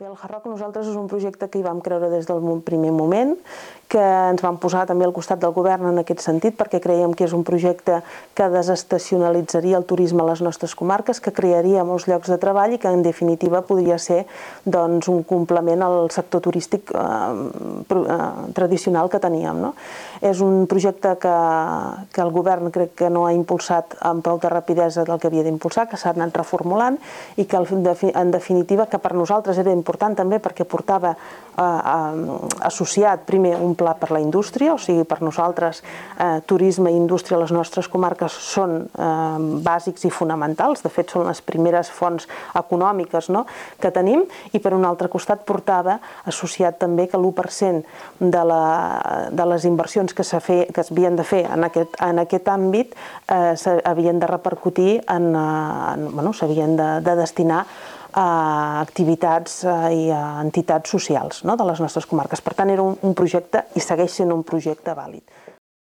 Bé, el Hard Rock nosaltres és un projecte que hi vam creure des del primer moment, que ens vam posar també al costat del govern en aquest sentit perquè creiem que és un projecte que desestacionalitzaria el turisme a les nostres comarques, que crearia molts llocs de treball i que en definitiva podria ser doncs, un complement al sector turístic eh, eh, tradicional que teníem. No? És un projecte que, que el govern crec que no ha impulsat amb prou de rapidesa del que havia d'impulsar, que s'ha anat reformulant i que en definitiva que per nosaltres era important també perquè portava eh, eh, associat primer un pla per la indústria, o sigui, per nosaltres eh, turisme i indústria a les nostres comarques són eh, bàsics i fonamentals, de fet són les primeres fonts econòmiques no?, que tenim, i per un altre costat portava associat també que l'1% de, la, de les inversions que, fe, que s'havien de fer en aquest, en aquest àmbit eh, s'havien de repercutir en, eh, en bueno, s'havien de, de destinar a activitats eh, i a entitats socials no, de les nostres comarques. Per tant, era un, un projecte i segueix sent un projecte vàlid.